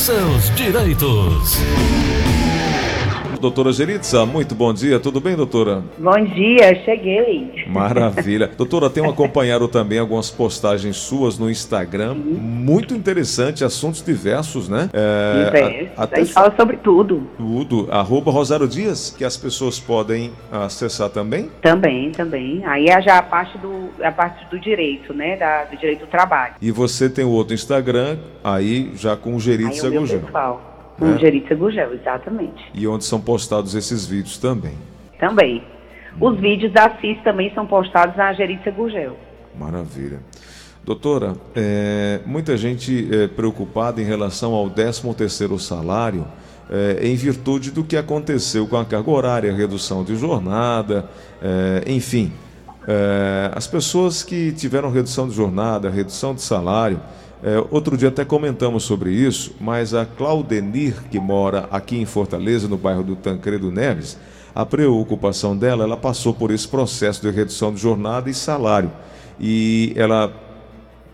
seus direitos. Doutora Geritza, muito bom dia. Tudo bem, doutora? Bom dia, cheguei. Maravilha. doutora, tenho acompanhado também algumas postagens suas no Instagram. Sim. Muito interessante, assuntos diversos, né? É, diversos. A, até... A gente fala sobre tudo. Tudo. Arroba Rosário Dias, que as pessoas podem acessar também? Também, também. Aí é já a parte do, a parte do direito, né? Da, do direito do trabalho. E você tem o outro Instagram, aí já com o Geritza Aí né? Geritza Gugel, exatamente. E onde são postados esses vídeos também. Também. Os hum. vídeos da CIS também são postados na Geritza Gugel. Maravilha. Doutora, é, muita gente é, preocupada em relação ao 13º salário, é, em virtude do que aconteceu com a carga horária, redução de jornada, é, enfim. É, as pessoas que tiveram redução de jornada, redução de salário, é, outro dia até comentamos sobre isso, mas a Claudenir, que mora aqui em Fortaleza, no bairro do Tancredo Neves, a preocupação dela, ela passou por esse processo de redução de jornada e salário. E ela,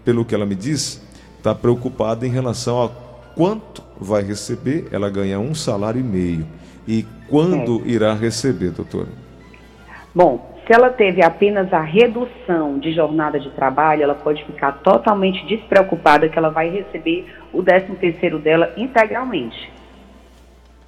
pelo que ela me diz, está preocupada em relação a quanto vai receber. Ela ganha um salário e meio. E quando é. irá receber, doutora? Bom, se ela teve apenas a redução de jornada de trabalho, ela pode ficar totalmente despreocupada que ela vai receber o 13 terceiro dela integralmente.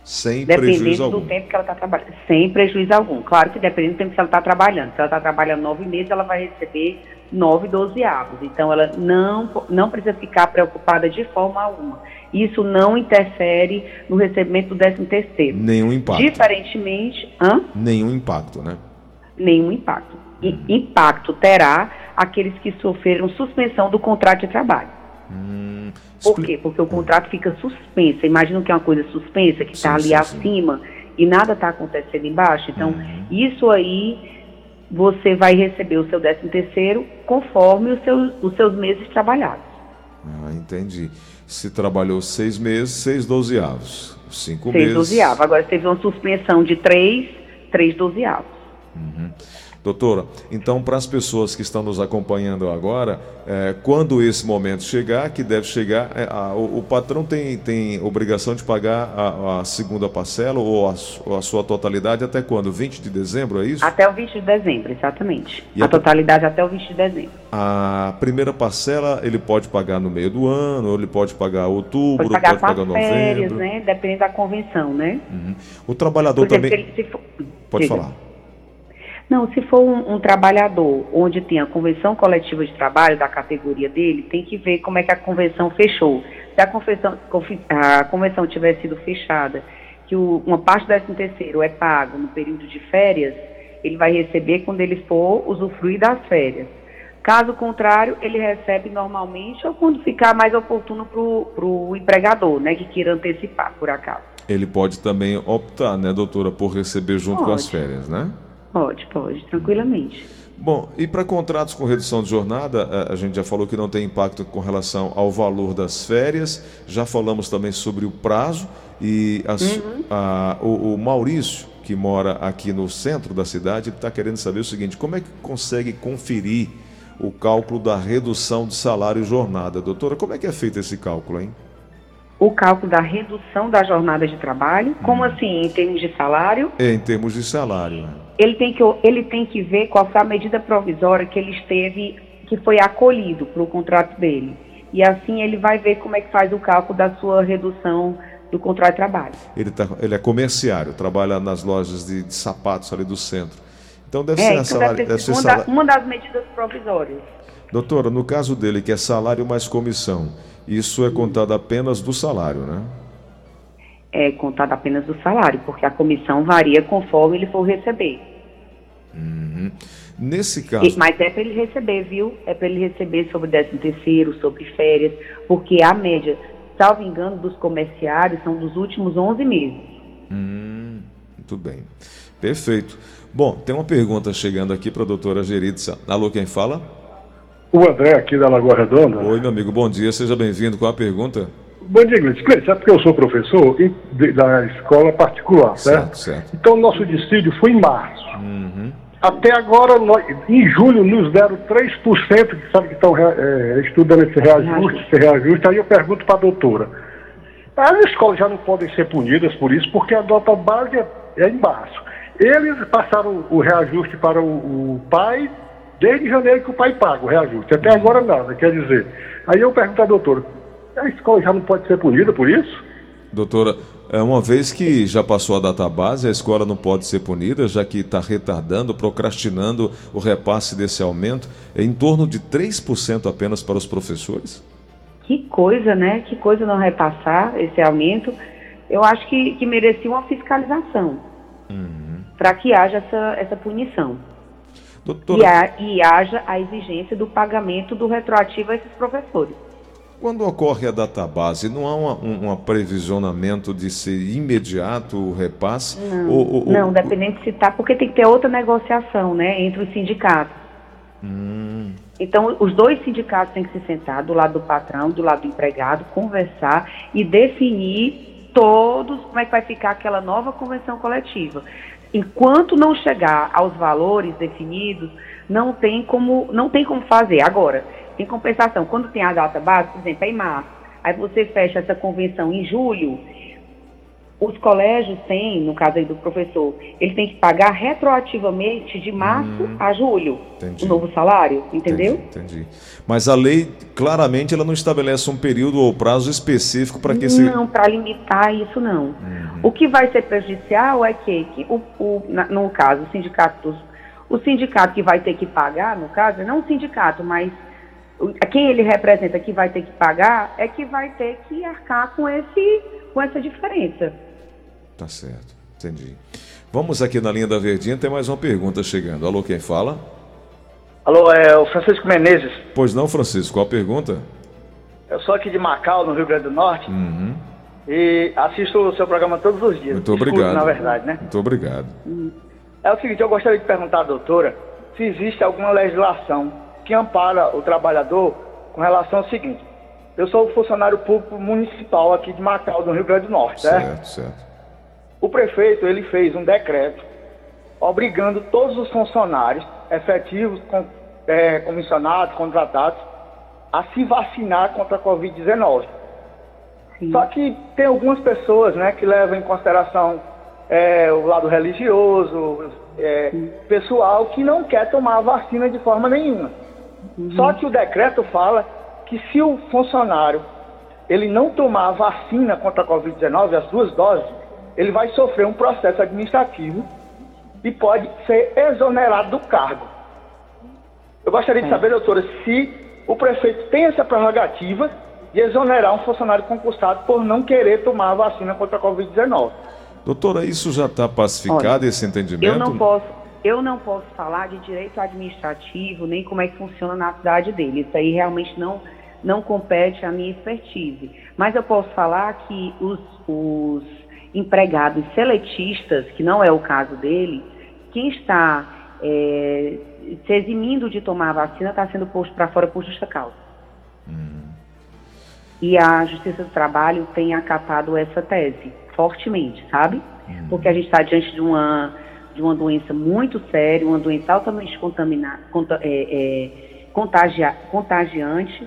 Sem prejuízo algum. Dependendo do tempo que ela está trabalhando. Sem prejuízo algum. Claro que dependendo do tempo que ela está trabalhando. Se ela está trabalhando nove meses, ela vai receber nove dozeavos. Então, ela não, não precisa ficar preocupada de forma alguma. Isso não interfere no recebimento do 13 terceiro. Nenhum impacto. Diferentemente... Hã? Nenhum impacto, né? Nenhum impacto. E impacto terá aqueles que sofreram suspensão do contrato de trabalho. Hum, Por quê? Porque o contrato fica suspenso. Imagina que é uma coisa suspensa, que está ali sim, acima sim. e nada está acontecendo embaixo. Então, uhum. isso aí você vai receber o seu 13 terceiro conforme os seus, os seus meses trabalhados. Ah, entendi. Se trabalhou seis meses, seis dozeavos. Cinco seis meses. Seis dozeavos. Agora teve uma suspensão de três, três dozeavos. Uhum. Doutora, então para as pessoas que estão nos acompanhando agora, é, quando esse momento chegar, que deve chegar, é, a, o, o, patrão tem, tem obrigação de pagar a, a segunda parcela ou a, ou a, sua totalidade até quando? 20 de dezembro, é isso? Até o 20 de dezembro, exatamente. E a, totalidade até o 20 de dezembro. A primeira parcela ele pode pagar no meio do ano, ou ele pode pagar outubro, pode pagar, pode pagar novembro. Férias, né? Depende da convenção, né? Uhum. O trabalhador Porque também. Se ele, se for... Pode Diga. falar. Não, se for um, um, trabalhador onde tem a convenção coletiva de trabalho da categoria dele, tem que ver como é que a convenção fechou. Se a convenção, a convenção tiver sido fechada, que o, uma parte do 13 terceiro é pago no período de férias, ele vai receber quando ele for usufruir das férias. Caso contrário, ele recebe normalmente ou quando ficar mais oportuno para o empregador, né, que queira antecipar, por acaso. Ele pode também optar, né, doutora, por receber junto pode. com as férias, né? Pode, pode, tranquilamente. Bom, e para contratos com redução de jornada, a gente já falou que não tem impacto com relação ao valor das férias, já falamos também sobre o prazo e a, uhum. a, o, o, Maurício, que mora aqui no centro da cidade, está querendo saber o seguinte: como é que consegue conferir o cálculo da redução de salário e jornada? Doutora, como é que é feito esse cálculo, hein? O cálculo da redução da jornada de trabalho. Como hum. assim, em termos de salário? É, em termos de salário. Ele tem que, ele tem que ver qual foi a medida provisória que ele esteve, que foi acolhido para o contrato dele. E assim ele vai ver como é que faz o cálculo da sua redução do contrato de trabalho. Ele, tá, ele é comerciário, trabalha nas lojas de, de sapatos ali do centro. Então deve é, ser, então salário, deve deve ser uma, salário... da, uma das medidas provisórias. Doutora, no caso dele, que é salário mais comissão, isso é contado apenas do salário, né? É contado apenas do salário, porque a comissão varia conforme ele for receber. Uhum. Nesse caso. Mas é para ele receber, viu? É para ele receber sobre 13 terceiro, sobre férias, porque a média, salvo engano, dos comerciários são dos últimos 11 meses. Hum, muito bem. Perfeito. Bom, tem uma pergunta chegando aqui para a doutora Geritza. Alô, quem fala? O André, aqui da Lagoa Redonda. Oi, meu amigo, bom dia, seja bem-vindo. Qual a pergunta? Bom dia, Gleice. Gleice, sabe porque eu sou professor da escola particular, certo? Certo, certo. Então, nosso dissídio foi em março. Uhum. Até agora, nós, em julho, nos deram 3%, que sabe que estão é, estudando esse reajuste, esse reajuste. Aí eu pergunto para a doutora, As escolas já não podem ser punidas por isso, porque a nota base é, é embaixo. Eles passaram o reajuste para o, o pai desde janeiro que o pai paga o reajuste. Até agora nada, quer dizer. Aí eu pergunto à doutora, a escola já não pode ser punida por isso? Doutora, é uma vez que já passou a data base, a escola não pode ser punida, já que está retardando, procrastinando o repasse desse aumento, é em torno de 3% apenas para os professores? Que coisa, né? Que coisa não repassar esse aumento. Eu acho que, que merecia uma fiscalização uhum. para que haja essa, essa punição. Doutora... E, e haja a exigência do pagamento do retroativo a esses professores. Quando ocorre a database, não há um, um previsionamento de ser imediato o repasse? Não, ou, ou, não dependendo de se está, porque tem que ter outra negociação né, entre os sindicatos. Hum. Então, os dois sindicatos têm que se sentar do lado do patrão, do lado do empregado, conversar e definir todos como é que vai ficar aquela nova convenção coletiva. Enquanto não chegar aos valores definidos, não tem como, não tem como fazer. Agora, em compensação, quando tem a data base, por exemplo, é em março, aí você fecha essa convenção em julho, os colégios têm, no caso aí do professor, ele tem que pagar retroativamente de março hum, a julho entendi. o novo salário, entendeu? Entendi, entendi, Mas a lei, claramente, ela não estabelece um período ou prazo específico para que esse... Não, para limitar isso não. Uhum. O que vai ser prejudicial é que, que o, o, no caso, o sindicato, o sindicato que vai ter que pagar, no caso, não o sindicato, mas quem ele representa que vai ter que pagar é que vai ter que arcar com, esse, com essa diferença. Tá certo, entendi. Vamos aqui na linha da Verdinha, tem mais uma pergunta chegando. Alô, quem fala? Alô, é o Francisco Menezes. Pois não, Francisco, qual a pergunta? Eu sou aqui de Macau, no Rio Grande do Norte. Uhum. E assisto o seu programa todos os dias. Muito Escuto, obrigado. na verdade, né? Muito obrigado. É o seguinte, eu gostaria de perguntar à doutora se existe alguma legislação que ampara o trabalhador com relação ao seguinte. Eu sou funcionário público municipal aqui de Macau, no Rio Grande do Norte, certo? Certo, certo. O prefeito, ele fez um decreto obrigando todos os funcionários efetivos, com, é, comissionados, contratados, a se vacinar contra a Covid-19. Só que tem algumas pessoas né, que levam em consideração é, o lado religioso, é, pessoal que não quer tomar a vacina de forma nenhuma. Uhum. Só que o decreto fala que se o funcionário ele não tomar a vacina contra a Covid-19, as duas doses, ele vai sofrer um processo administrativo e pode ser exonerado do cargo. Eu gostaria de saber, doutora, se o prefeito tem essa prerrogativa de exonerar um funcionário concursado por não querer tomar a vacina contra a Covid-19. Doutora, isso já está pacificado, Olha, esse entendimento? Eu não posso eu não posso falar de direito administrativo, nem como é que funciona na cidade dele. Isso aí realmente não, não compete à minha expertise. Mas eu posso falar que os, os empregados seletistas, que não é o caso dele, quem está é, se eximindo de tomar a vacina está sendo posto para fora por justa causa. Hum. E a Justiça do Trabalho tem acatado essa tese fortemente, sabe? Hum. Porque a gente está diante de uma de uma doença muito séria, uma doença altamente contaminada, é, é, contagia, contagiante,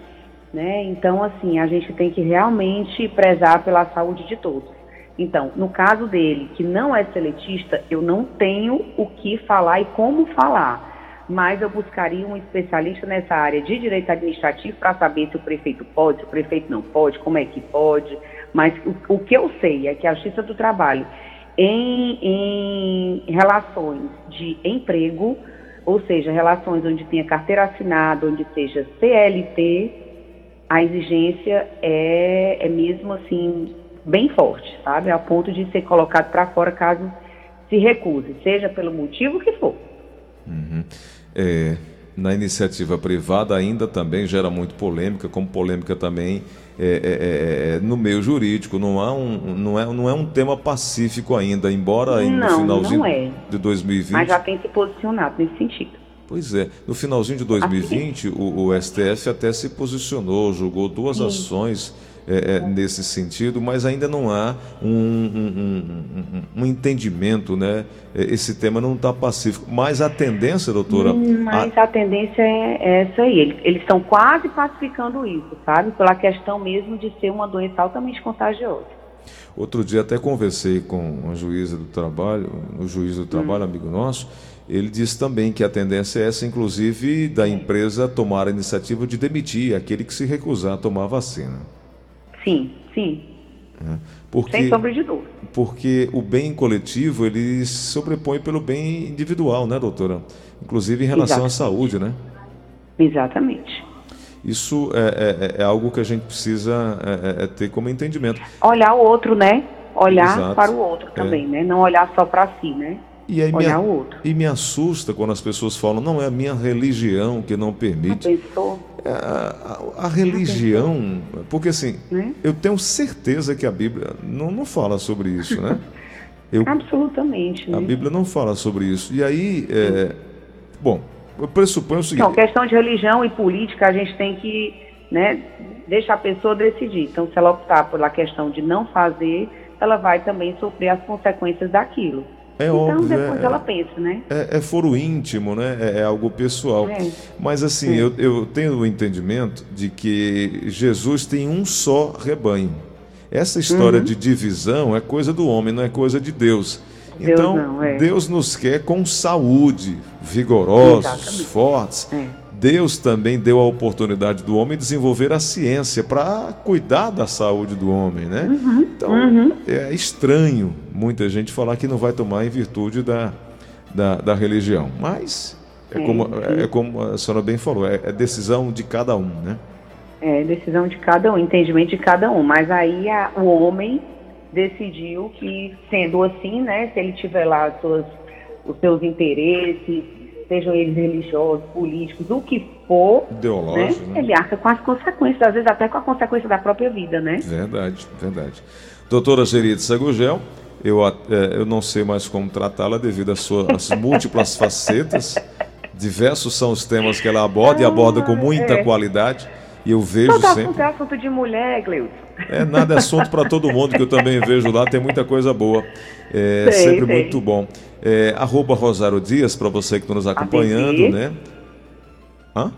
né? Então, assim, a gente tem que realmente prezar pela saúde de todos. Então, no caso dele, que não é seletista, eu não tenho o que falar e como falar, mas eu buscaria um especialista nessa área de direito administrativo para saber se o prefeito pode, se o prefeito não pode, como é que pode. Mas o, o que eu sei é que a Justiça do Trabalho em, em relações de emprego, ou seja, relações onde tenha carteira assinada, onde seja CLT, a exigência é, é mesmo assim bem forte, sabe? A ponto de ser colocado para fora caso se recuse, seja pelo motivo que for. Uhum. É, na iniciativa privada ainda também gera muito polêmica, como polêmica também é, é, é, é, no meio jurídico, não, há um, não, é, não é um tema pacífico ainda, embora não, no finalzinho é. de 2020. Mas já tem se posicionado nesse sentido. Pois é, no finalzinho de 2020, assim. o, o, STF até se posicionou, julgou duas Sim. ações é, é, nesse sentido, mas ainda não há um, um, um, um entendimento, né? É, esse tema não está pacífico. Mas a tendência, doutora. Hum, mas a, a tendência é essa aí. Eles, eles estão quase pacificando isso, sabe? Pela questão mesmo de ser uma doença altamente contagiosa. Outro dia até conversei com uma juíza do trabalho, o juiz do trabalho, hum. amigo nosso, ele disse também que a tendência é essa, inclusive, da empresa tomar a iniciativa de demitir aquele que se recusar a tomar a vacina. Sim, sim. É. Porque, Sem sombra de dúvida. Porque o bem coletivo, ele se sobrepõe pelo bem individual, né, doutora? Inclusive em relação Exatamente. à saúde, né? Exatamente. Isso é, é, é algo que a gente precisa é, é, é ter como entendimento. Olhar o outro, né? Olhar Exato. para o outro é. também, né? Não olhar só para si, né? E aí olhar me, o outro. E me assusta quando as pessoas falam, não, é a minha religião que não permite. A, a, a, religião, porque assim, né? eu tenho certeza que a Bíblia não, não fala sobre isso, né? Eu, Absolutamente. A né? Bíblia não fala sobre isso. E aí, é, bom, eu pressuponho o seguinte. Então, questão de religião e política, a gente tem que né, deixar a pessoa decidir. Então, se ela optar pela questão de não fazer, ela vai também sofrer as consequências daquilo. É então, óbvio, depois é, ela pensa, né? É, é foro íntimo, né? É, é algo pessoal. É. Mas assim, eu, eu tenho o entendimento de que Jesus tem um só rebanho. Essa história uhum. de divisão é coisa do homem, não é coisa de Deus. Deus então, não, é. Deus nos quer com saúde, vigorosos, Exatamente. fortes. Deus também deu a oportunidade do homem desenvolver a ciência para cuidar da saúde do homem, né? Uhum, então, uhum. é estranho muita gente falar que não vai tomar em virtude da, da, da religião. Mas, é, é como, é, como a senhora bem falou, é, é decisão de cada um, né? É decisão de cada um, entendimento de cada um. Mas aí a, o homem decidiu que, sendo assim, né, se ele tiver lá suas, os seus interesses, sejam eles religiosos, políticos, o que for, né, né? ele arca com as consequências, às vezes até com a consequência da própria vida, né? Verdade, verdade. Doutora Geride Sagugel, eu, é, eu não sei mais como tratá-la devido às suas múltiplas facetas. Diversos são os temas que ela aborda ah, e aborda com muita é. qualidade. E eu vejo todo sempre. Assunto é assunto de mulher, Gleudson. É nada é assunto para todo mundo que eu também vejo lá, tem muita coisa boa. É sei, sempre sei. muito bom. É, arroba Rosário Dias, para você que está nos acompanhando, né? Hã?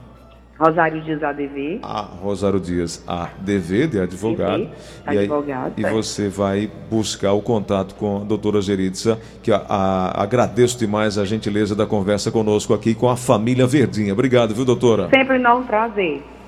Rosário Dias ADV. A Rosário Dias ADV, de advogado. e, advogado, aí, é. e você vai buscar o contato com a doutora Geritza, que a, a, agradeço demais a gentileza da conversa conosco aqui com a família Verdinha. Obrigado, viu, doutora? Sempre não um prazer.